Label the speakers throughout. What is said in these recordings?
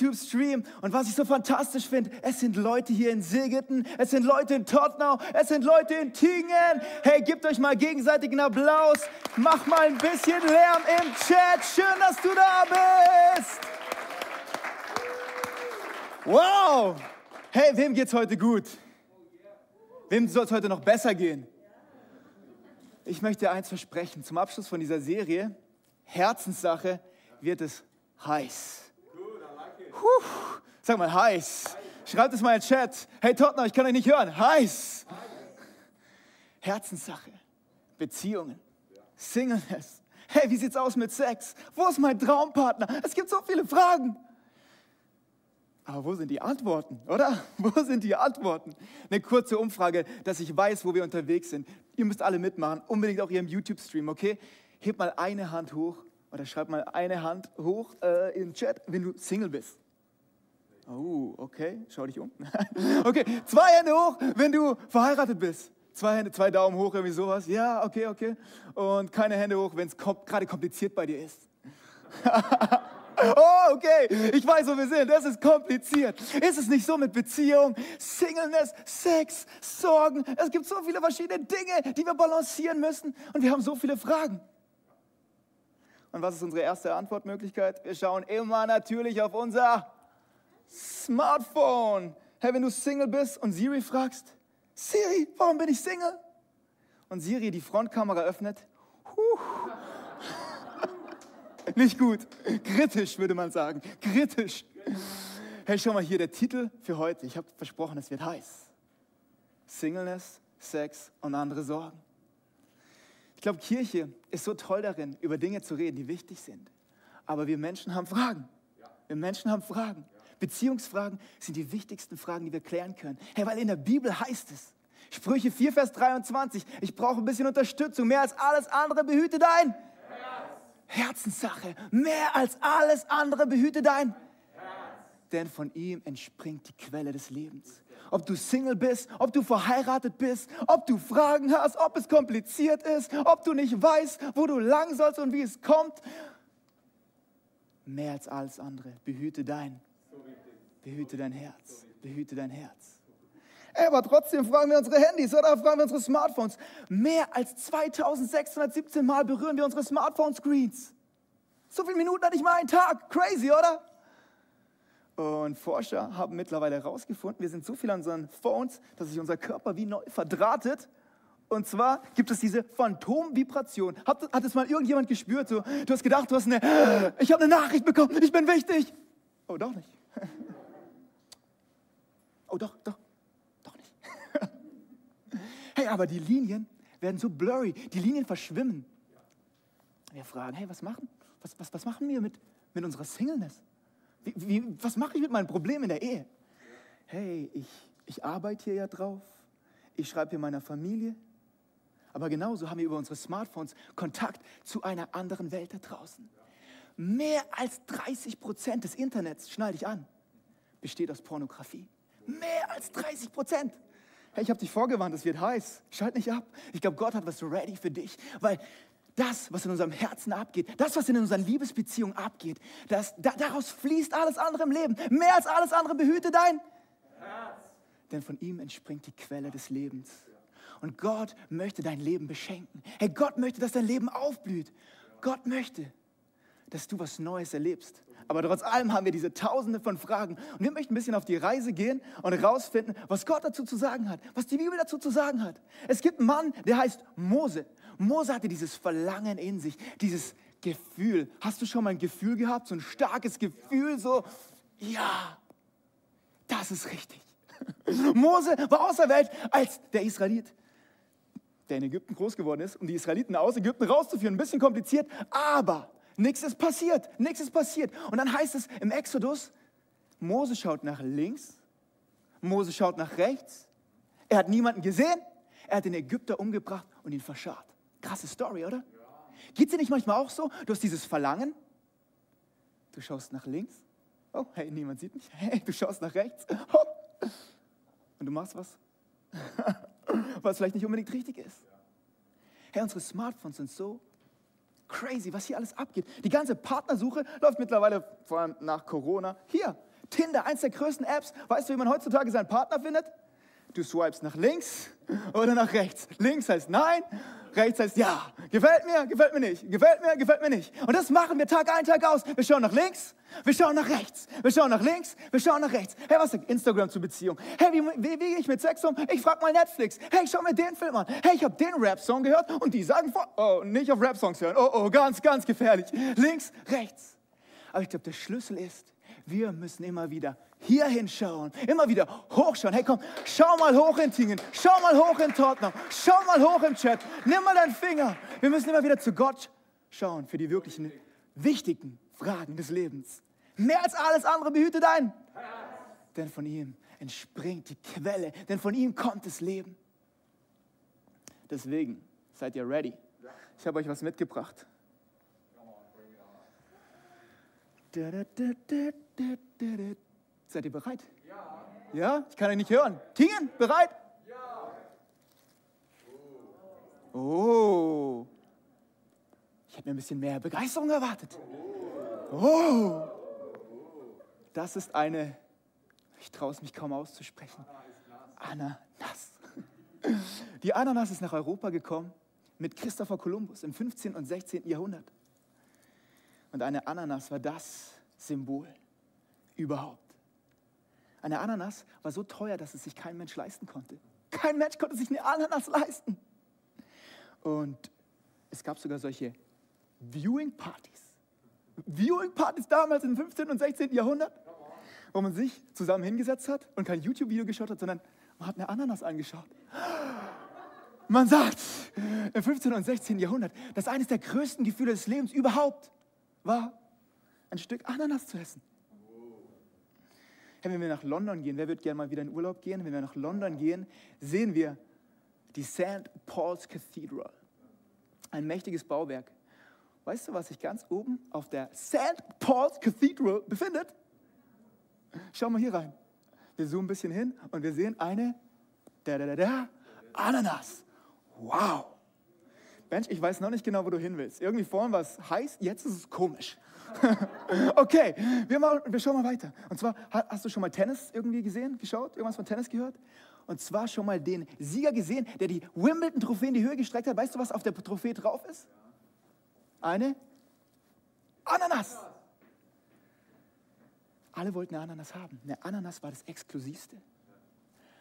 Speaker 1: YouTube-Stream. Und was ich so fantastisch finde, es sind Leute hier in Sigeten, es sind Leute in Tottenau, es sind Leute in Tingen. Hey, gebt euch mal gegenseitig einen Applaus. Mach mal ein bisschen Lärm im Chat. Schön, dass du da bist. Wow. Hey, wem geht's heute gut? Wem soll es heute noch besser gehen? Ich möchte dir eins versprechen. Zum Abschluss von dieser Serie, Herzenssache, wird es heiß. Puh, sag mal heiß. Schreibt es mal in den Chat. Hey Tottenham, ich kann euch nicht hören. Heiß. Herzenssache. Beziehungen. Singleness. Hey, wie sieht's aus mit Sex? Wo ist mein Traumpartner? Es gibt so viele Fragen. Aber wo sind die Antworten, oder? Wo sind die Antworten? Eine kurze Umfrage, dass ich weiß, wo wir unterwegs sind. Ihr müsst alle mitmachen, unbedingt auch hier im YouTube-Stream, okay? Hebt mal eine Hand hoch oder schreibt mal eine Hand hoch äh, im Chat, wenn du Single bist. Oh, okay, schau dich um. okay, zwei Hände hoch, wenn du verheiratet bist. Zwei Hände, zwei Daumen hoch, irgendwie sowas. Ja, okay, okay. Und keine Hände hoch, wenn es kom gerade kompliziert bei dir ist. Oh, okay. Ich weiß, wo wir sind. Das ist kompliziert. Ist es nicht so mit Beziehung, Singleness, Sex, Sorgen? Es gibt so viele verschiedene Dinge, die wir balancieren müssen. Und wir haben so viele Fragen. Und was ist unsere erste Antwortmöglichkeit? Wir schauen immer natürlich auf unser Smartphone. Hey, wenn du Single bist und Siri fragst, Siri, warum bin ich Single? Und Siri die Frontkamera öffnet, huh, nicht gut. Kritisch, würde man sagen. Kritisch. Hey, schau mal hier, der Titel für heute. Ich habe versprochen, es wird heiß. Singleness, Sex und andere Sorgen. Ich glaube, Kirche ist so toll darin, über Dinge zu reden, die wichtig sind. Aber wir Menschen haben Fragen. Wir Menschen haben Fragen. Beziehungsfragen sind die wichtigsten Fragen, die wir klären können. Hey, weil in der Bibel heißt es, Sprüche 4, Vers 23, ich brauche ein bisschen Unterstützung. Mehr als alles andere behüte dein Herzenssache. Mehr als alles andere behüte dein denn von ihm entspringt die Quelle des Lebens. Ob du Single bist, ob du verheiratet bist, ob du Fragen hast, ob es kompliziert ist, ob du nicht weißt, wo du lang sollst und wie es kommt. Mehr als alles andere, behüte dein, behüte dein Herz, behüte dein Herz. Ey, Aber trotzdem fragen wir unsere Handys oder fragen wir unsere Smartphones. Mehr als 2617 Mal berühren wir unsere Smartphone-Screens. So viele Minuten hatte ich mal einen Tag. Crazy, oder? Und Forscher haben mittlerweile herausgefunden, wir sind so viel an unseren Phones, dass sich unser Körper wie neu verdrahtet. Und zwar gibt es diese Phantomvibration. Hat, hat es mal irgendjemand gespürt? So, du hast gedacht, du hast eine, ich habe eine Nachricht bekommen, ich bin wichtig. Oh, doch nicht. Oh, doch, doch, doch nicht. Hey, aber die Linien werden so blurry, die Linien verschwimmen. Wir fragen, hey, was machen, was, was, was machen wir mit, mit unserer Singleness? Wie, wie, was mache ich mit meinem Problem in der Ehe? Hey, ich, ich arbeite hier ja drauf. Ich schreibe hier meiner Familie. Aber genauso haben wir über unsere Smartphones Kontakt zu einer anderen Welt da draußen. Mehr als 30 Prozent des Internets, schnall dich an, besteht aus Pornografie. Mehr als 30 Prozent. Hey, ich habe dich vorgewarnt, es wird heiß. Schalt nicht ab. Ich glaube, Gott hat was ready für dich, weil das, was in unserem Herzen abgeht, das, was in unseren Liebesbeziehungen abgeht, das, da, daraus fließt alles andere im Leben. Mehr als alles andere behüte dein Herz. Denn von ihm entspringt die Quelle des Lebens. Und Gott möchte dein Leben beschenken. Hey, Gott möchte, dass dein Leben aufblüht. Gott möchte, dass du was Neues erlebst. Aber trotz allem haben wir diese Tausende von Fragen. Und wir möchten ein bisschen auf die Reise gehen und herausfinden, was Gott dazu zu sagen hat, was die Bibel dazu zu sagen hat. Es gibt einen Mann, der heißt Mose. Mose hatte dieses Verlangen in sich, dieses Gefühl. Hast du schon mal ein Gefühl gehabt, so ein starkes Gefühl, so, ja, das ist richtig. Mose war auserwählt als der Israelit, der in Ägypten groß geworden ist, um die Israeliten aus Ägypten rauszuführen. Ein bisschen kompliziert, aber nichts ist passiert. Nichts ist passiert. Und dann heißt es im Exodus, Mose schaut nach links, Mose schaut nach rechts. Er hat niemanden gesehen. Er hat den Ägypter umgebracht und ihn verscharrt. Krasse Story, oder? Geht dir nicht manchmal auch so? Du hast dieses Verlangen. Du schaust nach links. Oh, hey, niemand sieht mich. Hey, du schaust nach rechts. Oh. Und du machst was, was vielleicht nicht unbedingt richtig ist. Hey, unsere Smartphones sind so crazy, was hier alles abgeht. Die ganze Partnersuche läuft mittlerweile, vor allem nach Corona, hier. Tinder, eins der größten Apps. Weißt du, wie man heutzutage seinen Partner findet? Du swipes nach links oder nach rechts. Links heißt nein, rechts heißt ja. Gefällt mir, gefällt mir nicht. Gefällt mir, gefällt mir nicht. Und das machen wir Tag ein, Tag aus. Wir schauen nach links, wir schauen nach rechts. Wir schauen nach links, wir schauen nach rechts. Hey, was sagt Instagram zur Beziehung? Hey, wie, wie, wie gehe ich mit Sex um? Ich frage mal Netflix. Hey, schau mir den Film an. Hey, ich habe den Rap-Song gehört und die sagen oh, nicht auf Rap-Songs hören. Oh, oh, ganz, ganz gefährlich. Links, rechts. Aber ich glaube, der Schlüssel ist, wir müssen immer wieder hier hinschauen, immer wieder hochschauen. Hey, komm, schau mal hoch in Tingen, schau mal hoch in Tottenham, schau mal hoch im Chat, nimm mal deinen Finger. Wir müssen immer wieder zu Gott schauen für die wirklichen wichtigen Fragen des Lebens. Mehr als alles andere behüte dein. Denn von ihm entspringt die Quelle, denn von ihm kommt das Leben. Deswegen seid ihr ready. Ich habe euch was mitgebracht. Da, da, da. Seid ihr bereit? Ja. Ja? Ich kann euch nicht hören. Tingen, bereit? Ja. Oh. Ich hätte mir ein bisschen mehr Begeisterung erwartet. Oh. Das ist eine, ich traue es mich kaum auszusprechen. Ananas. Die Ananas ist nach Europa gekommen mit Christopher Columbus im 15. und 16. Jahrhundert. Und eine Ananas war das Symbol überhaupt. Eine Ananas war so teuer, dass es sich kein Mensch leisten konnte. Kein Mensch konnte sich eine Ananas leisten. Und es gab sogar solche Viewing-Partys. Viewing-Partys damals im 15. und 16. Jahrhundert, wo man sich zusammen hingesetzt hat und kein YouTube-Video geschaut hat, sondern man hat eine Ananas angeschaut. Man sagt im 15. und 16. Jahrhundert, dass eines der größten Gefühle des Lebens überhaupt war, ein Stück Ananas zu essen. Hey, wenn wir nach London gehen, wer wird gerne mal wieder in Urlaub gehen? Wenn wir nach London gehen, sehen wir die St. Paul's Cathedral. Ein mächtiges Bauwerk. Weißt du, was sich ganz oben auf der St. Paul's Cathedral befindet? Schau mal hier rein. Wir zoomen ein bisschen hin und wir sehen eine da, da, da, da, Ananas. Wow. Mensch, ich weiß noch nicht genau, wo du hin willst. Irgendwie vorhin war es heiß, jetzt ist es komisch. okay, wir, machen, wir schauen mal weiter. Und zwar, hast du schon mal Tennis irgendwie gesehen, geschaut, irgendwas von Tennis gehört? Und zwar schon mal den Sieger gesehen, der die Wimbledon-Trophäe in die Höhe gestreckt hat. Weißt du, was auf der Trophäe drauf ist? Eine Ananas. Alle wollten eine Ananas haben. Eine Ananas war das Exklusivste.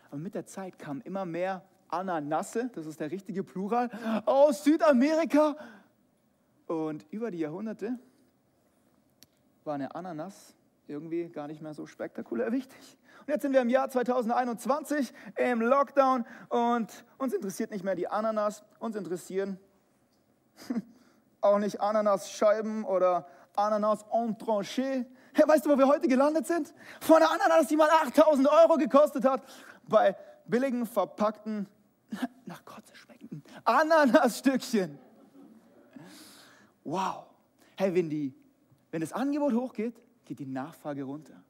Speaker 1: Aber mit der Zeit kamen immer mehr Ananasse, das ist der richtige Plural, aus Südamerika. Und über die Jahrhunderte war eine Ananas irgendwie gar nicht mehr so spektakulär wichtig. Und jetzt sind wir im Jahr 2021 im Lockdown und uns interessiert nicht mehr die Ananas, uns interessieren auch nicht Ananasscheiben oder Ananas en tranché. Hey, weißt du, wo wir heute gelandet sind? Von einer Ananas, die mal 8000 Euro gekostet hat, bei billigen, verpackten, nach Kotze schmeckenden Ananasstückchen. Wow. Hey, wenn, die, wenn das Angebot hochgeht, geht die Nachfrage runter.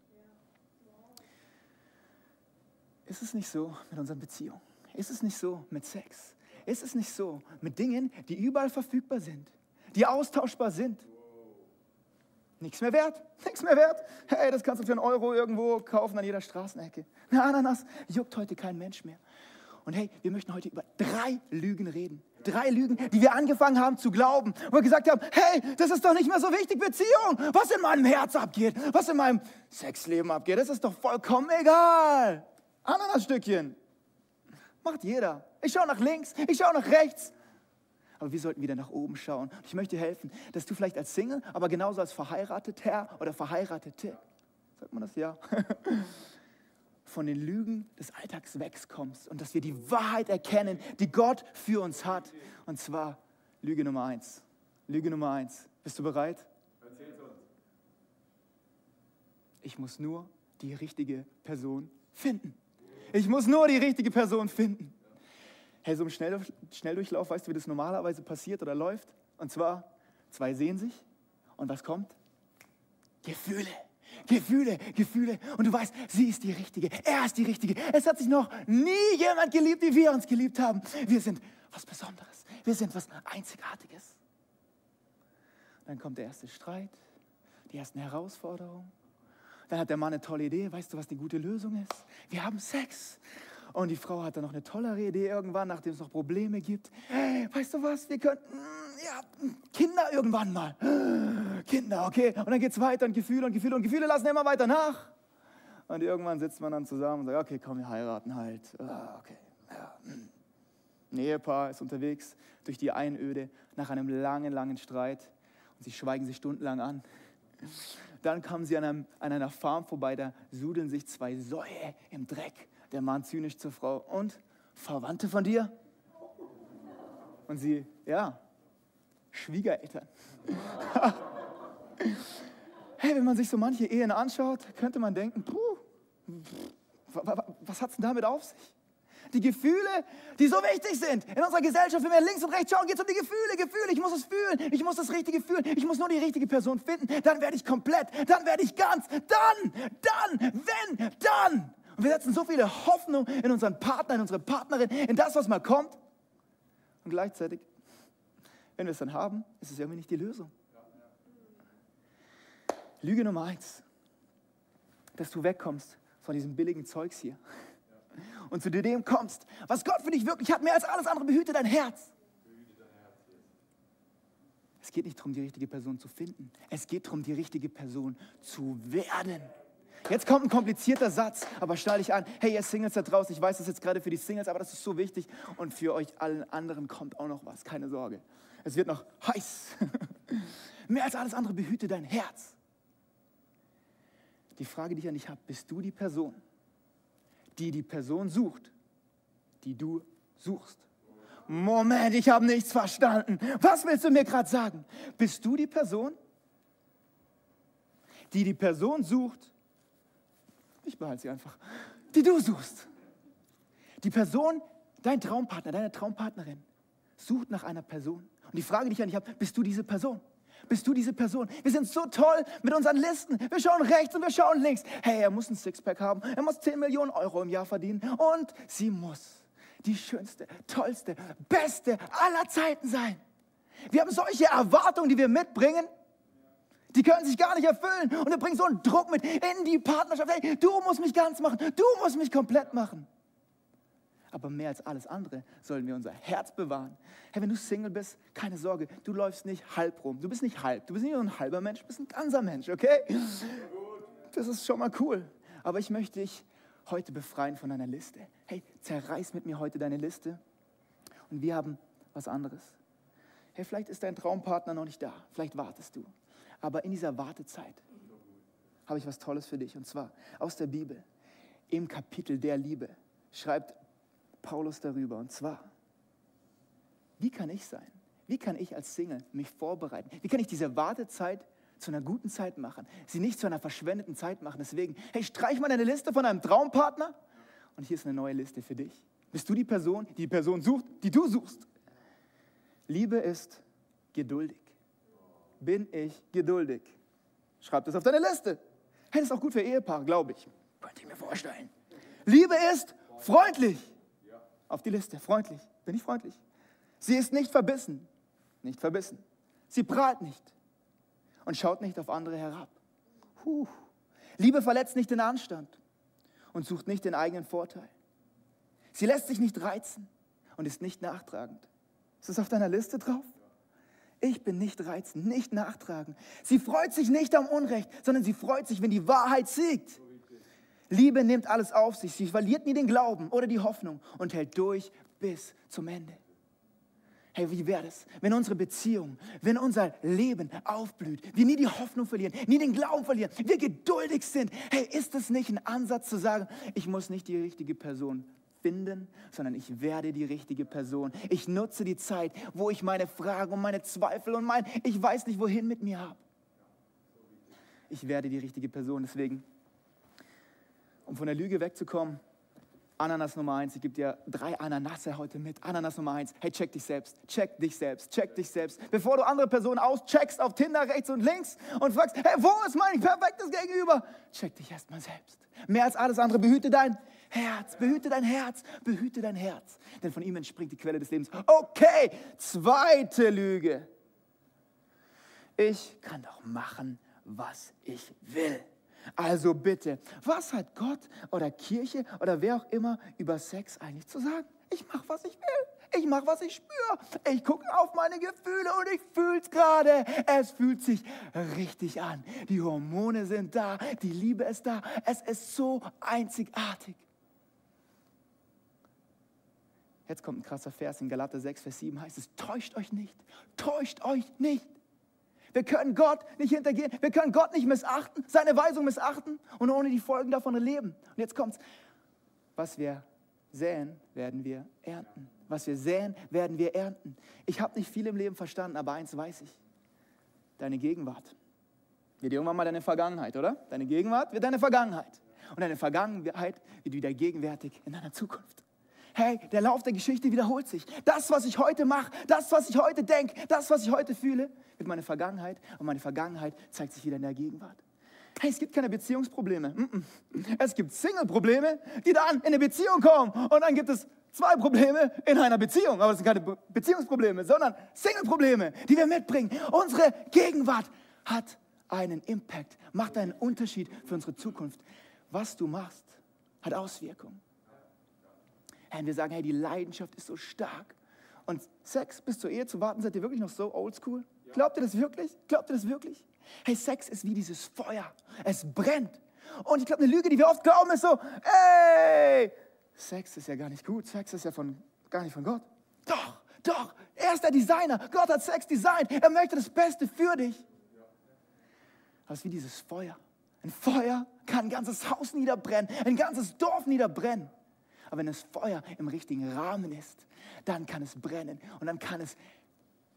Speaker 1: Ist es nicht so mit unseren Beziehungen? Ist es nicht so mit Sex? Ist es nicht so mit Dingen, die überall verfügbar sind, die austauschbar sind? Nichts mehr wert, nichts mehr wert. Hey, das kannst du für einen Euro irgendwo kaufen an jeder Straßenecke. Eine Ananas juckt heute kein Mensch mehr. Und hey, wir möchten heute über drei Lügen reden. Drei Lügen, die wir angefangen haben zu glauben. Wo wir gesagt haben, hey, das ist doch nicht mehr so wichtig, Beziehung. Was in meinem Herz abgeht, was in meinem Sexleben abgeht, das ist doch vollkommen egal. Ananasstückchen. Macht jeder. Ich schaue nach links, ich schaue nach rechts. aber wir sollten wieder nach oben schauen. Ich möchte dir helfen, dass du vielleicht als Single, aber genauso als Verheirateter oder Verheiratete, sagt man das ja, von den Lügen des Alltags wegkommst und dass wir die Wahrheit erkennen, die Gott für uns hat. Und zwar Lüge Nummer eins. Lüge Nummer eins. Bist du bereit? Ich muss nur die richtige Person finden. Ich muss nur die richtige Person finden. Hey, so im Schnell Schnelldurchlauf, weißt du, wie das normalerweise passiert oder läuft? Und zwar, zwei sehen sich und was kommt? Gefühle. Gefühle, Gefühle. Und du weißt, sie ist die Richtige, er ist die Richtige. Es hat sich noch nie jemand geliebt, wie wir uns geliebt haben. Wir sind was Besonderes. Wir sind was Einzigartiges. Dann kommt der erste Streit, die ersten Herausforderungen. Dann hat der Mann eine tolle Idee. Weißt du, was die gute Lösung ist? Wir haben Sex. Und die Frau hat dann noch eine tollere Idee irgendwann, nachdem es noch Probleme gibt. Hey, weißt du was? Wir könnten, ja, Kinder irgendwann mal. Kinder, okay. Und dann geht es weiter und Gefühle und Gefühle und Gefühle lassen immer weiter nach. Und irgendwann sitzt man dann zusammen und sagt, okay, komm, wir heiraten halt. Ah, okay, ja. hm. Ein Ehepaar ist unterwegs durch die Einöde nach einem langen, langen Streit und sie schweigen sich stundenlang an. Dann kommen sie an, einem, an einer Farm vorbei, da sudeln sich zwei Säue im Dreck. Der Mann zynisch zur Frau. Und Verwandte von dir? Und sie, ja, Schwiegereltern. hey, wenn man sich so manche Ehen anschaut, könnte man denken, puh, wa- wa- was hat es denn damit auf sich? Die Gefühle, die so wichtig sind in unserer Gesellschaft, wenn wir links und rechts schauen, geht es um die Gefühle, Gefühle. Ich muss es fühlen, ich muss das Richtige fühlen, ich muss nur die richtige Person finden. Dann werde ich komplett, dann werde ich ganz, dann, dann, wenn, dann. Wir setzen so viele Hoffnung in unseren Partner, in unsere Partnerin, in das, was mal kommt. Und gleichzeitig, wenn wir es dann haben, ist es irgendwie nicht die Lösung. Lüge Nummer eins, dass du wegkommst von diesem billigen Zeugs hier und zu dem kommst, was Gott für dich wirklich hat, mehr als alles andere, behüte dein Herz. Es geht nicht darum, die richtige Person zu finden. Es geht darum, die richtige Person zu werden. Jetzt kommt ein komplizierter Satz, aber schnall dich an. Hey, ihr Singles da draußen, ich weiß das jetzt gerade für die Singles, aber das ist so wichtig. Und für euch allen anderen kommt auch noch was, keine Sorge. Es wird noch heiß. Mehr als alles andere behüte dein Herz. Die Frage, die ich an dich habe, bist du die Person, die die Person sucht, die du suchst? Moment, ich habe nichts verstanden. Was willst du mir gerade sagen? Bist du die Person, die die Person sucht? Ich behalte sie einfach. Die du suchst. Die Person, dein Traumpartner, deine Traumpartnerin, sucht nach einer Person. Und die Frage, die ich an dich habe, bist du diese Person? Bist du diese Person? Wir sind so toll mit unseren Listen. Wir schauen rechts und wir schauen links. Hey, er muss ein Sixpack haben. Er muss 10 Millionen Euro im Jahr verdienen. Und sie muss die schönste, tollste, beste aller Zeiten sein. Wir haben solche Erwartungen, die wir mitbringen. Die können sich gar nicht erfüllen. Und wir bringen so einen Druck mit in die Partnerschaft. Hey, du musst mich ganz machen. Du musst mich komplett machen. Aber mehr als alles andere sollen wir unser Herz bewahren. Hey, wenn du Single bist, keine Sorge, du läufst nicht halb rum. Du bist nicht halb. Du bist nicht nur ein halber Mensch, du bist ein ganzer Mensch, okay? Das ist schon mal cool. Aber ich möchte dich heute befreien von deiner Liste. Hey, zerreiß mit mir heute deine Liste. Und wir haben was anderes. Hey, vielleicht ist dein Traumpartner noch nicht da. Vielleicht wartest du. Aber in dieser Wartezeit habe ich was Tolles für dich. Und zwar aus der Bibel. Im Kapitel der Liebe schreibt Paulus darüber. Und zwar, wie kann ich sein? Wie kann ich als Single mich vorbereiten? Wie kann ich diese Wartezeit zu einer guten Zeit machen? Sie nicht zu einer verschwendeten Zeit machen. Deswegen, hey, streich mal deine Liste von einem Traumpartner. Und hier ist eine neue Liste für dich. Bist du die Person, die die Person sucht, die du suchst? Liebe ist geduldig. Bin ich geduldig? Schreib das auf deine Liste. Hey, das ist auch gut für Ehepaare, glaube ich. Könnte ich mir vorstellen. Liebe ist freundlich. Auf die Liste, freundlich. Bin ich freundlich? Sie ist nicht verbissen. Nicht verbissen. Sie prahlt nicht und schaut nicht auf andere herab. Puh. Liebe verletzt nicht den Anstand und sucht nicht den eigenen Vorteil. Sie lässt sich nicht reizen und ist nicht nachtragend. Ist das auf deiner Liste drauf? Ich bin nicht reizend, nicht nachtragend. Sie freut sich nicht am Unrecht, sondern sie freut sich, wenn die Wahrheit siegt. Liebe nimmt alles auf sich. Sie verliert nie den Glauben oder die Hoffnung und hält durch bis zum Ende. Hey, wie wäre es, wenn unsere Beziehung, wenn unser Leben aufblüht, wir nie die Hoffnung verlieren, nie den Glauben verlieren, wir geduldig sind? Hey, ist es nicht ein Ansatz zu sagen, ich muss nicht die richtige Person finden, sondern ich werde die richtige Person. Ich nutze die Zeit, wo ich meine Fragen und meine Zweifel und mein, ich weiß nicht wohin mit mir habe. Ich werde die richtige Person. Deswegen, um von der Lüge wegzukommen, Ananas Nummer eins, ich gebe dir drei Ananasse heute mit. Ananas Nummer eins, hey, check dich selbst, check dich selbst, check dich selbst. Bevor du andere Personen auscheckst auf Tinder rechts und links und fragst, hey, wo ist mein perfektes Gegenüber? Check dich erstmal selbst. Mehr als alles andere, behüte dein Herz, behüte dein Herz, behüte dein Herz. Denn von ihm entspringt die Quelle des Lebens. Okay, zweite Lüge. Ich kann doch machen, was ich will. Also bitte, was hat Gott oder Kirche oder wer auch immer über Sex eigentlich zu sagen? Ich mache, was ich will. Ich mache, was ich spüre. Ich gucke auf meine Gefühle und ich fühle es gerade. Es fühlt sich richtig an. Die Hormone sind da, die Liebe ist da. Es ist so einzigartig. Jetzt kommt ein krasser Vers in Galater 6, Vers 7 heißt es, täuscht euch nicht, täuscht euch nicht. Wir können Gott nicht hintergehen, wir können Gott nicht missachten, seine Weisung missachten und ohne die Folgen davon leben. Und jetzt kommt's, was wir säen, werden wir ernten. Was wir säen, werden wir ernten. Ich habe nicht viel im Leben verstanden, aber eins weiß ich, deine Gegenwart wird irgendwann mal deine Vergangenheit, oder? Deine Gegenwart wird deine Vergangenheit. Und deine Vergangenheit wird wieder gegenwärtig in deiner Zukunft. Hey, der Lauf der Geschichte wiederholt sich. Das, was ich heute mache, das, was ich heute denke, das, was ich heute fühle, wird meine Vergangenheit und meine Vergangenheit zeigt sich wieder in der Gegenwart. Hey, es gibt keine Beziehungsprobleme. Es gibt Single-Probleme, die dann in eine Beziehung kommen. Und dann gibt es zwei Probleme in einer Beziehung. Aber es sind keine Be Beziehungsprobleme, sondern Single-Probleme, die wir mitbringen. Unsere Gegenwart hat einen Impact, macht einen Unterschied für unsere Zukunft. Was du machst, hat Auswirkungen. Hey, wir sagen, hey, die Leidenschaft ist so stark. Und Sex bis zur Ehe zu warten, seid ihr wirklich noch so oldschool? Glaubt ihr das wirklich? Glaubt ihr das wirklich? Hey, Sex ist wie dieses Feuer. Es brennt. Und ich glaube, eine Lüge, die wir oft glauben, ist so, ey, Sex ist ja gar nicht gut. Sex ist ja von, gar nicht von Gott. Doch, doch. Er ist der Designer. Gott hat Sex designt. Er möchte das Beste für dich. Aber es ist wie dieses Feuer. Ein Feuer kann ein ganzes Haus niederbrennen, ein ganzes Dorf niederbrennen. Aber wenn das Feuer im richtigen Rahmen ist, dann kann es brennen und dann kann es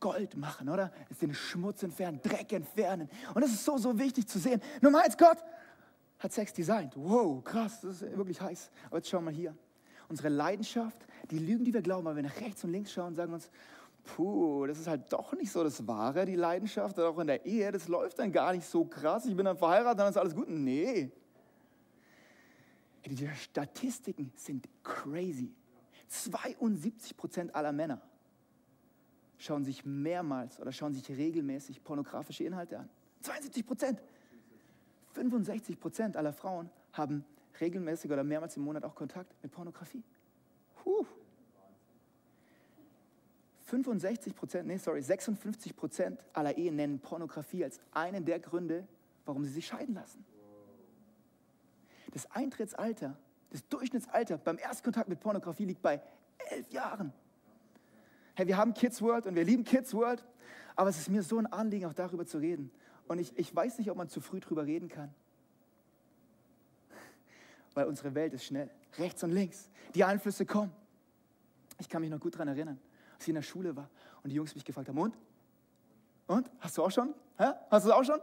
Speaker 1: Gold machen, oder? Es den Schmutz entfernen, Dreck entfernen. Und das ist so, so wichtig zu sehen. Nummer eins, Gott hat Sex designt. Wow, krass, das ist wirklich heiß. Aber jetzt schauen wir mal hier. Unsere Leidenschaft, die Lügen, die wir glauben, weil wir nach rechts und links schauen, sagen uns, puh, das ist halt doch nicht so das Wahre, die Leidenschaft, auch in der Ehe, das läuft dann gar nicht so krass. Ich bin dann verheiratet, dann ist alles gut. Nee. Die Statistiken sind crazy. 72 Prozent aller Männer schauen sich mehrmals oder schauen sich regelmäßig pornografische Inhalte an. 72 Prozent. 65 Prozent aller Frauen haben regelmäßig oder mehrmals im Monat auch Kontakt mit Pornografie. Puh. 65 Prozent, nee, sorry, 56 Prozent aller Ehen nennen Pornografie als einen der Gründe, warum sie sich scheiden lassen. Das Eintrittsalter, das Durchschnittsalter beim Erstkontakt mit Pornografie liegt bei elf Jahren. Hey, wir haben Kids World und wir lieben Kids World, aber es ist mir so ein Anliegen, auch darüber zu reden. Und ich, ich weiß nicht, ob man zu früh darüber reden kann. Weil unsere Welt ist schnell. Rechts und links. Die Einflüsse kommen. Ich kann mich noch gut daran erinnern, als ich in der Schule war und die Jungs mich gefragt haben, und? Und? Hast du auch schon? Hä? Hast du auch schon?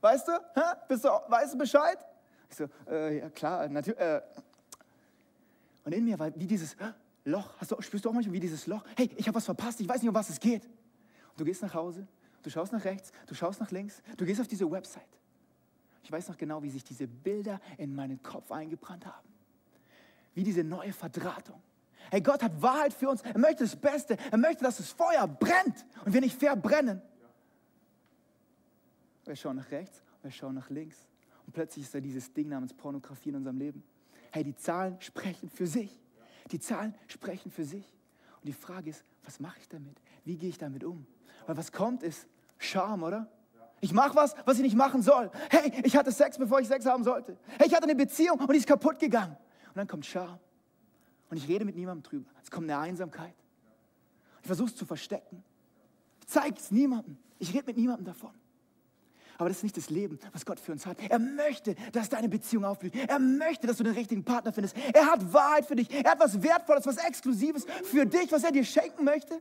Speaker 1: Weißt du? Hä? Bist du, weißt du Bescheid? Ich so, äh, ja klar, natürlich. Äh. Und in mir war wie dieses Loch. Hast du, spürst du auch manchmal wie dieses Loch? Hey, ich habe was verpasst, ich weiß nicht, um was es geht. Und du gehst nach Hause, du schaust nach rechts, du schaust nach links, du gehst auf diese Website. Ich weiß noch genau, wie sich diese Bilder in meinen Kopf eingebrannt haben. Wie diese neue Verdrahtung. Hey, Gott hat Wahrheit für uns. Er möchte das Beste. Er möchte, dass das Feuer brennt und wir nicht verbrennen. Wir schauen nach rechts, wir schauen nach links. Und plötzlich ist da dieses Ding namens Pornografie in unserem Leben. Hey, die Zahlen sprechen für sich. Die Zahlen sprechen für sich. Und die Frage ist, was mache ich damit? Wie gehe ich damit um? Weil was kommt ist Scham, oder? Ich mache was, was ich nicht machen soll. Hey, ich hatte Sex, bevor ich Sex haben sollte. Hey, ich hatte eine Beziehung und die ist kaputt gegangen. Und dann kommt Scham. Und ich rede mit niemandem drüber. Es kommt eine Einsamkeit. Ich versuche es zu verstecken. Ich zeige es niemandem. Ich rede mit niemandem davon. Aber das ist nicht das Leben, was Gott für uns hat. Er möchte, dass deine Beziehung aufblüht. Er möchte, dass du den richtigen Partner findest. Er hat Wahrheit für dich. Er hat was Wertvolles, was Exklusives für dich, was er dir schenken möchte.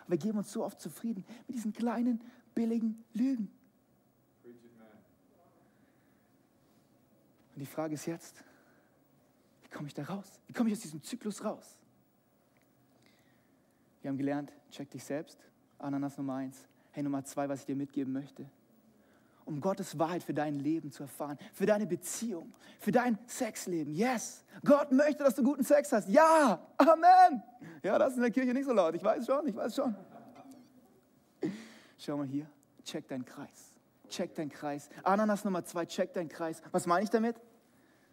Speaker 1: Aber wir geben uns so oft zufrieden mit diesen kleinen, billigen Lügen. Und die Frage ist jetzt, wie komme ich da raus? Wie komme ich aus diesem Zyklus raus? Wir haben gelernt, check dich selbst. Ananas Nummer eins. Hey, Nummer zwei, was ich dir mitgeben möchte. Um Gottes Wahrheit für dein Leben zu erfahren, für deine Beziehung, für dein Sexleben. Yes, Gott möchte, dass du guten Sex hast. Ja, Amen. Ja, das ist in der Kirche nicht so laut. Ich weiß schon, ich weiß schon. Schau mal hier, check deinen Kreis. Check deinen Kreis. Ananas Nummer zwei, check deinen Kreis. Was meine ich damit?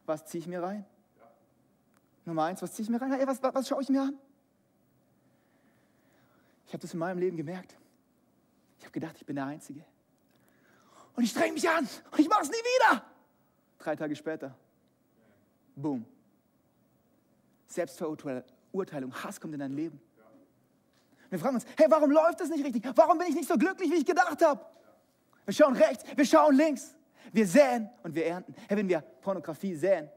Speaker 1: Was ziehe ich mir rein? Nummer eins, was ziehe ich mir rein? Hey, was, was, was schaue ich mir an? Ich habe das in meinem Leben gemerkt. Ich habe gedacht, ich bin der Einzige. Und ich streng mich an und ich mache es nie wieder. Drei Tage später, boom. Selbstverurteilung, Hass kommt in dein Leben. Wir fragen uns, hey, warum läuft das nicht richtig? Warum bin ich nicht so glücklich, wie ich gedacht habe? Wir schauen rechts, wir schauen links. Wir säen und wir ernten. Hey, wenn wir Pornografie säen,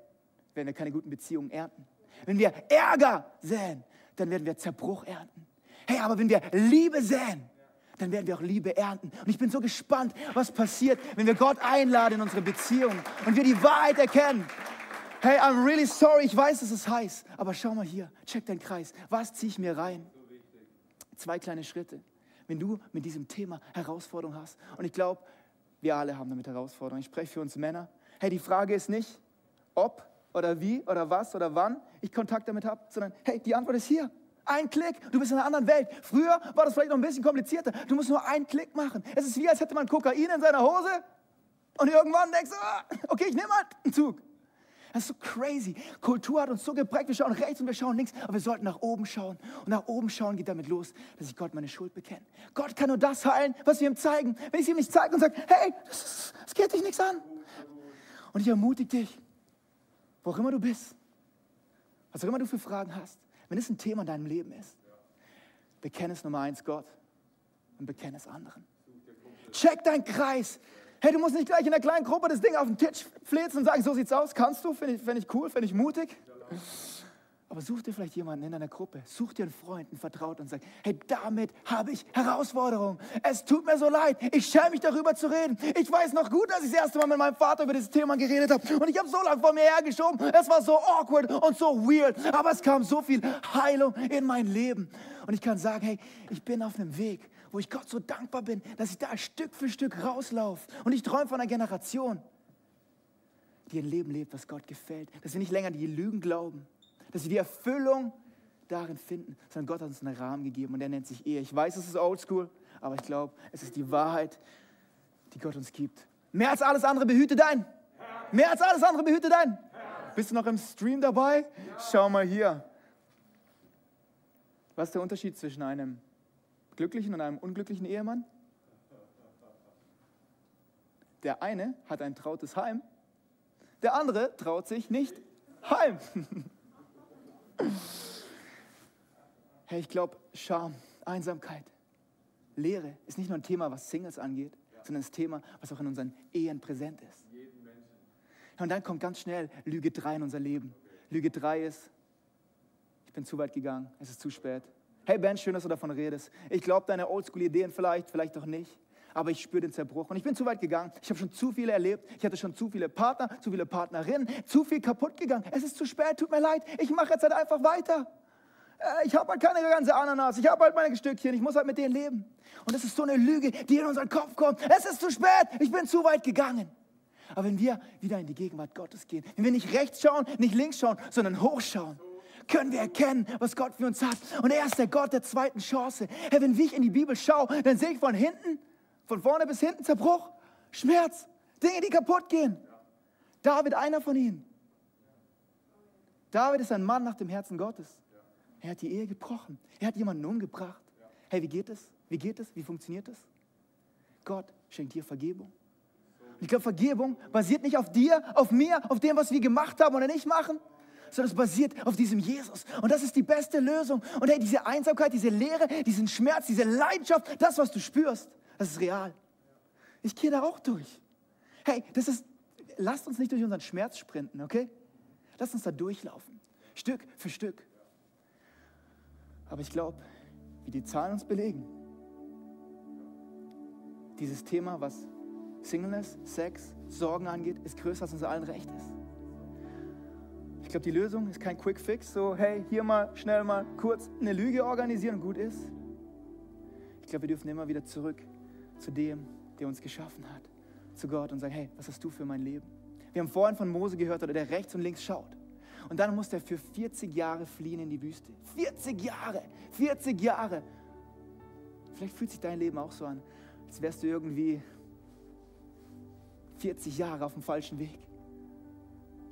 Speaker 1: werden wir keine guten Beziehungen ernten. Wenn wir Ärger säen, dann werden wir Zerbruch ernten. Hey, aber wenn wir Liebe säen, dann werden wir auch Liebe ernten. Und ich bin so gespannt, was passiert, wenn wir Gott einladen in unsere Beziehung und wir die Wahrheit erkennen. Hey, I'm really sorry, ich weiß, es ist heiß, aber schau mal hier, check deinen Kreis. Was ziehe ich mir rein? Zwei kleine Schritte. Wenn du mit diesem Thema Herausforderung hast, und ich glaube, wir alle haben damit Herausforderungen. Ich spreche für uns Männer. Hey, die Frage ist nicht, ob oder wie oder was oder wann ich Kontakt damit habe, sondern hey, die Antwort ist hier. Ein Klick, du bist in einer anderen Welt. Früher war das vielleicht noch ein bisschen komplizierter. Du musst nur einen Klick machen. Es ist wie, als hätte man Kokain in seiner Hose und irgendwann denkst du, ah, okay, ich nehme halt einen Zug. Das ist so crazy. Kultur hat uns so geprägt, wir schauen rechts und wir schauen links, aber wir sollten nach oben schauen. Und nach oben schauen geht damit los, dass ich Gott meine Schuld bekenne. Gott kann nur das heilen, was wir ihm zeigen. Wenn ich es ihm nicht zeige und sage, hey, das geht dich nichts an. Und ich ermutige dich, wo auch immer du bist, was auch immer du für Fragen hast, wenn es ein Thema in deinem Leben ist, bekenne es Nummer eins Gott und bekenne es anderen. Check deinen Kreis. Hey, du musst nicht gleich in der kleinen Gruppe das Ding auf den Tisch flitzen und sagen, so sieht's aus. Kannst du? Finde ich, find ich cool, finde ich mutig. Aber such dir vielleicht jemanden in deiner Gruppe, such dir einen Freund, einen Vertrauten und sag, hey, damit habe ich Herausforderungen. Es tut mir so leid, ich schäme mich darüber zu reden. Ich weiß noch gut, dass ich das erste Mal mit meinem Vater über dieses Thema geredet habe und ich habe so lange vor mir hergeschoben. Es war so awkward und so weird, aber es kam so viel Heilung in mein Leben. Und ich kann sagen, hey, ich bin auf einem Weg, wo ich Gott so dankbar bin, dass ich da Stück für Stück rauslaufe. Und ich träume von einer Generation, die ein Leben lebt, was Gott gefällt. Dass wir nicht länger die Lügen glauben, dass wir die Erfüllung darin finden, sondern Gott hat uns einen Rahmen gegeben und der nennt sich Ehe. Ich weiß, es ist oldschool, aber ich glaube, es ist die Wahrheit, die Gott uns gibt. Mehr als alles andere behüte dein. Mehr als alles andere behüte dein. Bist du noch im Stream dabei? Schau mal hier. Was ist der Unterschied zwischen einem glücklichen und einem unglücklichen Ehemann? Der eine hat ein trautes Heim, der andere traut sich nicht heim. Hey, ich glaube, Scham, Einsamkeit, Leere ist nicht nur ein Thema, was Singles angeht, sondern das Thema, was auch in unseren Ehen präsent ist. Und dann kommt ganz schnell Lüge 3 in unser Leben. Lüge 3 ist, ich bin zu weit gegangen, es ist zu spät. Hey Ben, schön, dass du davon redest. Ich glaube deine Oldschool-Ideen vielleicht, vielleicht auch nicht. Aber ich spüre den Zerbruch und ich bin zu weit gegangen. Ich habe schon zu viele erlebt. Ich hatte schon zu viele Partner, zu viele Partnerinnen, zu viel kaputt gegangen. Es ist zu spät, tut mir leid. Ich mache jetzt halt einfach weiter. Äh, Ich habe halt keine ganze Ananas. Ich habe halt meine Stückchen. Ich muss halt mit denen leben. Und es ist so eine Lüge, die in unseren Kopf kommt. Es ist zu spät. Ich bin zu weit gegangen. Aber wenn wir wieder in die Gegenwart Gottes gehen, wenn wir nicht rechts schauen, nicht links schauen, sondern hochschauen, können wir erkennen, was Gott für uns hat. Und er ist der Gott der zweiten Chance. Hey, wenn ich in die Bibel schaue, dann sehe ich von hinten, von vorne bis hinten Zerbruch, Schmerz, Dinge, die kaputt gehen. David, einer von ihnen. David ist ein Mann nach dem Herzen Gottes. Er hat die Ehe gebrochen. Er hat jemanden umgebracht. Hey, wie geht es? Wie geht es? Wie funktioniert es? Gott schenkt dir Vergebung. Ich glaube, Vergebung basiert nicht auf dir, auf mir, auf dem, was wir gemacht haben oder nicht machen, sondern es basiert auf diesem Jesus. Und das ist die beste Lösung. Und hey, diese Einsamkeit, diese Leere, diesen Schmerz, diese Leidenschaft, das, was du spürst, das ist real. Ich gehe da auch durch. Hey, das ist, lasst uns nicht durch unseren Schmerz sprinten, okay? Lasst uns da durchlaufen. Stück für Stück. Aber ich glaube, wie die Zahlen uns belegen, dieses Thema, was Singleness, Sex, Sorgen angeht, ist größer, als uns allen recht ist. Ich glaube, die Lösung ist kein Quick Fix, so hey, hier mal schnell mal kurz eine Lüge organisieren und gut ist. Ich glaube, wir dürfen immer wieder zurück zu dem, der uns geschaffen hat, zu Gott und sagen, hey, was hast du für mein Leben? Wir haben vorhin von Mose gehört, oder der rechts und links schaut. Und dann musste er für 40 Jahre fliehen in die Wüste. 40 Jahre, 40 Jahre. Vielleicht fühlt sich dein Leben auch so an, als wärst du irgendwie 40 Jahre auf dem falschen Weg.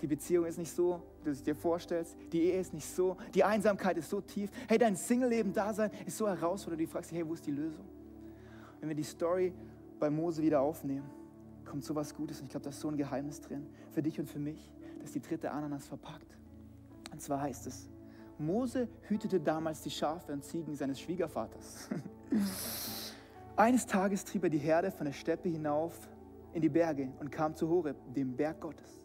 Speaker 1: Die Beziehung ist nicht so, wie du es dir vorstellst. Die Ehe ist nicht so. Die Einsamkeit ist so tief. Hey, dein Single-Leben-Dasein ist so herausfordernd. Du fragst dich, hey, wo ist die Lösung? Wenn wir die Story bei Mose wieder aufnehmen, kommt so was Gutes. Und ich glaube, da ist so ein Geheimnis drin. Für dich und für mich. Das ist die dritte Ananas verpackt. Und zwar heißt es, Mose hütete damals die Schafe und Ziegen seines Schwiegervaters. Eines Tages trieb er die Herde von der Steppe hinauf in die Berge und kam zu Horeb, dem Berg Gottes.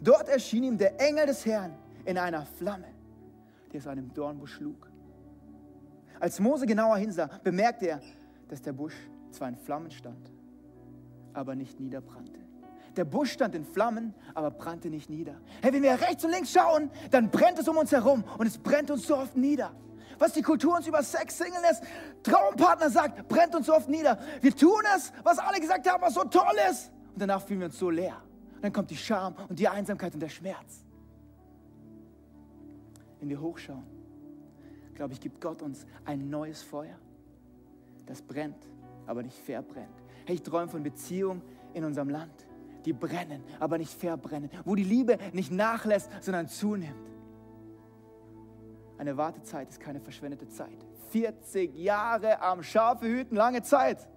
Speaker 1: Dort erschien ihm der Engel des Herrn in einer Flamme, die aus einem Dornbusch schlug. Als Mose genauer hinsah, bemerkte er, dass der Busch zwar in Flammen stand, aber nicht niederbrannte. Der Busch stand in Flammen, aber brannte nicht nieder. Hey, wenn wir rechts und links schauen, dann brennt es um uns herum und es brennt uns so oft nieder. Was die Kultur uns über Sex, Singleness, Traumpartner sagt, brennt uns so oft nieder. Wir tun es, was alle gesagt haben, was so toll ist. Und danach fühlen wir uns so leer. Und dann kommt die Scham und die Einsamkeit und der Schmerz. Wenn wir hochschauen, glaube ich, gibt Gott uns ein neues Feuer. Das brennt, aber nicht verbrennt. Hey, ich träume von Beziehungen in unserem Land, die brennen, aber nicht verbrennen. Wo die Liebe nicht nachlässt, sondern zunimmt. Eine Wartezeit ist keine verschwendete Zeit. 40 Jahre am Schafe hüten, lange Zeit.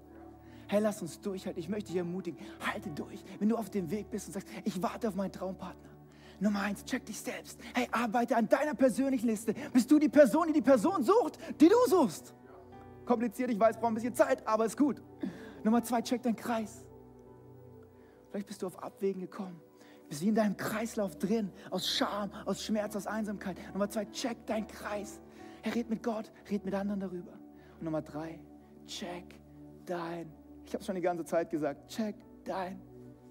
Speaker 1: Hey, lass uns durchhalten. Ich möchte dich ermutigen, halte durch. Wenn du auf dem Weg bist und sagst, ich warte auf meinen Traumpartner. Nummer eins, check dich selbst. Hey, arbeite an deiner persönlichen Liste. Bist du die Person, die die Person sucht, die du suchst? Kompliziert, ich weiß, braucht ein bisschen Zeit, aber ist gut. Nummer zwei, check deinen Kreis. Vielleicht bist du auf Abwägen gekommen. Bist wie in deinem Kreislauf drin, aus Scham, aus Schmerz, aus Einsamkeit. Nummer zwei, check deinen Kreis. Hey, red mit Gott, red mit anderen darüber. Und Nummer drei, check dein, ich habe schon die ganze Zeit gesagt, check dein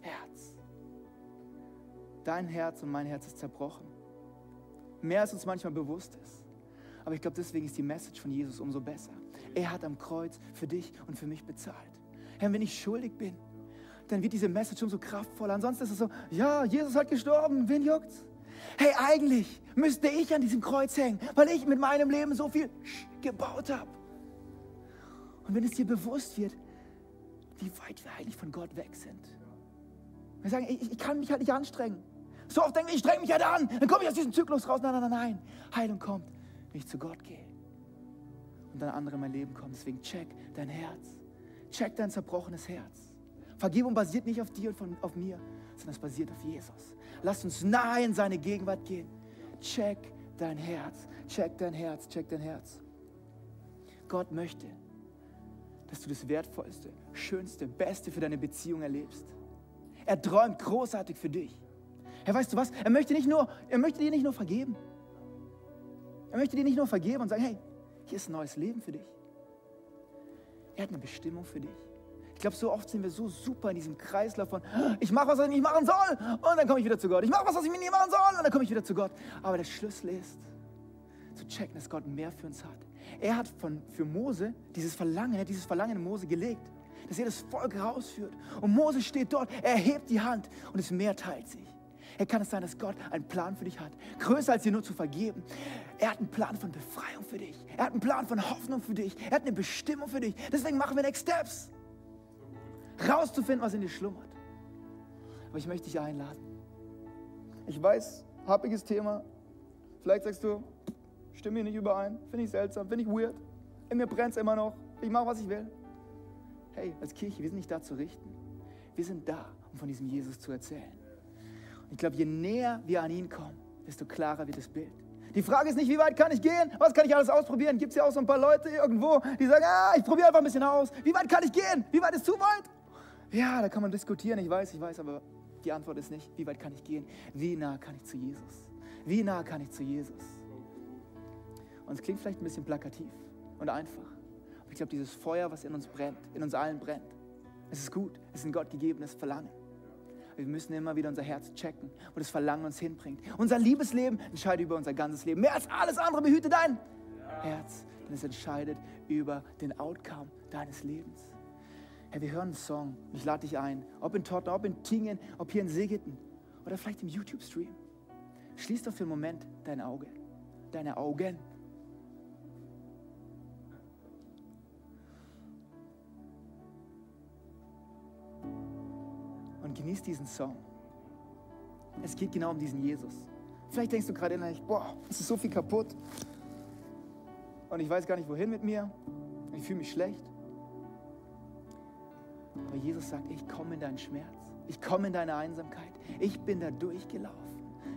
Speaker 1: Herz. Dein Herz und mein Herz ist zerbrochen. Mehr als uns manchmal bewusst ist. Aber ich glaube, deswegen ist die Message von Jesus umso besser. Er hat am Kreuz für dich und für mich bezahlt. Herr, wenn ich schuldig bin, dann wird diese Message umso kraftvoller. Ansonsten ist es so, ja, Jesus hat gestorben, wen juckt's? Hey, eigentlich müsste ich an diesem Kreuz hängen, weil ich mit meinem Leben so viel gebaut habe. Und wenn es dir bewusst wird, wie weit wir eigentlich von Gott weg sind. Wir sagen, ich, ich kann mich halt nicht anstrengen. So oft denke ich, ich streng mich halt an, dann komme ich aus diesem Zyklus raus. Nein, nein, nein, nein. Heilung kommt, wenn ich zu Gott gehe. Und dann andere in mein Leben kommen. Deswegen check dein Herz. Check dein zerbrochenes Herz. Vergebung basiert nicht auf dir und von, auf mir, sondern es basiert auf Jesus. Lass uns nahe in seine Gegenwart gehen. Check dein Herz. Check dein Herz. Check dein Herz. Gott möchte, dass du das Wertvollste, Schönste, Beste für deine Beziehung erlebst. Er träumt großartig für dich. Herr, weißt du was? Er möchte, nicht nur, er möchte dir nicht nur vergeben. Er möchte dir nicht nur vergeben und sagen, hey, hier ist ein neues Leben für dich. Er hat eine Bestimmung für dich. Ich glaube, so oft sind wir so super in diesem Kreislauf von, ich mache was, was ich nicht machen soll, und dann komme ich wieder zu Gott. Ich mache was, was ich nicht machen soll, und dann komme ich wieder zu Gott. Aber der Schlüssel ist, zu checken, dass Gott mehr für uns hat. Er hat von, für Mose dieses Verlangen, er hat dieses Verlangen in Mose gelegt, dass er das Volk rausführt. Und Mose steht dort, er hebt die Hand und das Meer teilt sich. Er kann es sein, dass Gott einen Plan für dich hat. Größer als dir nur zu vergeben. Er hat einen Plan von Befreiung für dich. Er hat einen Plan von Hoffnung für dich. Er hat eine Bestimmung für dich. Deswegen machen wir Next Steps. Rauszufinden, was in dir schlummert. Aber ich möchte dich einladen. Ich weiß, happiges Thema. Vielleicht sagst du, stimme mir nicht überein, finde ich seltsam, finde ich weird. In mir brennt es immer noch. Ich mache, was ich will. Hey, als Kirche, wir sind nicht da zu richten. Wir sind da, um von diesem Jesus zu erzählen. Ich glaube, je näher wir an ihn kommen, desto klarer wird das Bild. Die Frage ist nicht, wie weit kann ich gehen? Was kann ich alles ausprobieren? Gibt es ja auch so ein paar Leute irgendwo, die sagen, ah, ich probiere einfach ein bisschen aus. Wie weit kann ich gehen? Wie weit ist zu weit? Ja, da kann man diskutieren, ich weiß, ich weiß, aber die Antwort ist nicht, wie weit kann ich gehen? Wie nah kann ich zu Jesus? Wie nah kann ich zu Jesus? Und es klingt vielleicht ein bisschen plakativ und einfach. Aber ich glaube, dieses Feuer, was in uns brennt, in uns allen brennt, es ist gut. Es ist ein gottgegebenes Verlangen. Wir müssen immer wieder unser Herz checken, wo das Verlangen uns hinbringt. Unser Liebesleben entscheidet über unser ganzes Leben. Mehr als alles andere behüte dein Herz, denn es entscheidet über den Outcome deines Lebens. Hey, wir hören einen Song. Ich lade dich ein. Ob in Tottenham, ob in Tingen, ob hier in Segeten oder vielleicht im YouTube-Stream. Schließ doch für einen Moment dein Auge. Deine Augen. Und genieß diesen Song. Es geht genau um diesen Jesus. Vielleicht denkst du gerade innerlich, boah, es ist so viel kaputt. Und ich weiß gar nicht, wohin mit mir. Ich fühle mich schlecht. Aber Jesus sagt, ich komme in deinen Schmerz. Ich komme in deine Einsamkeit. Ich bin da durchgelaufen.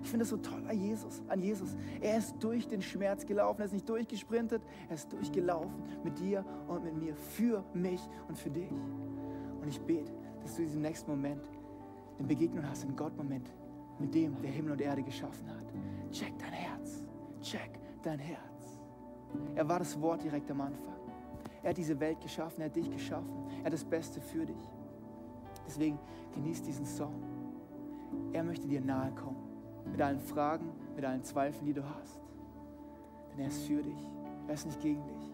Speaker 1: Ich finde es so toll an Jesus, an Jesus. Er ist durch den Schmerz gelaufen. Er ist nicht durchgesprintet. Er ist durchgelaufen mit dir und mit mir, für mich und für dich. Und ich bete, dass du in diesem nächsten Moment eine Begegnung hast, einen Gott-Moment mit dem, der Himmel und Erde geschaffen hat. Check dein Herz. Check dein Herz. Er war das Wort direkt am Anfang. Er hat diese Welt geschaffen, er hat dich geschaffen. Er hat das Beste für dich. Deswegen genieß diesen Song. Er möchte dir nahe kommen. Mit allen Fragen, mit allen Zweifeln, die du hast. Denn er ist für dich. Er ist nicht gegen dich.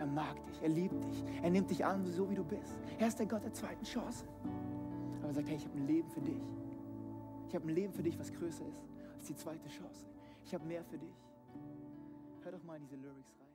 Speaker 1: Er mag dich, er liebt dich, er nimmt dich an, so wie du bist. Er ist der Gott der zweiten Chance. Aber er sagt, hey, ich habe ein Leben für dich. Ich habe ein Leben für dich, was größer ist als die zweite Chance. Ich habe mehr für dich. Hör doch mal in diese Lyrics rein.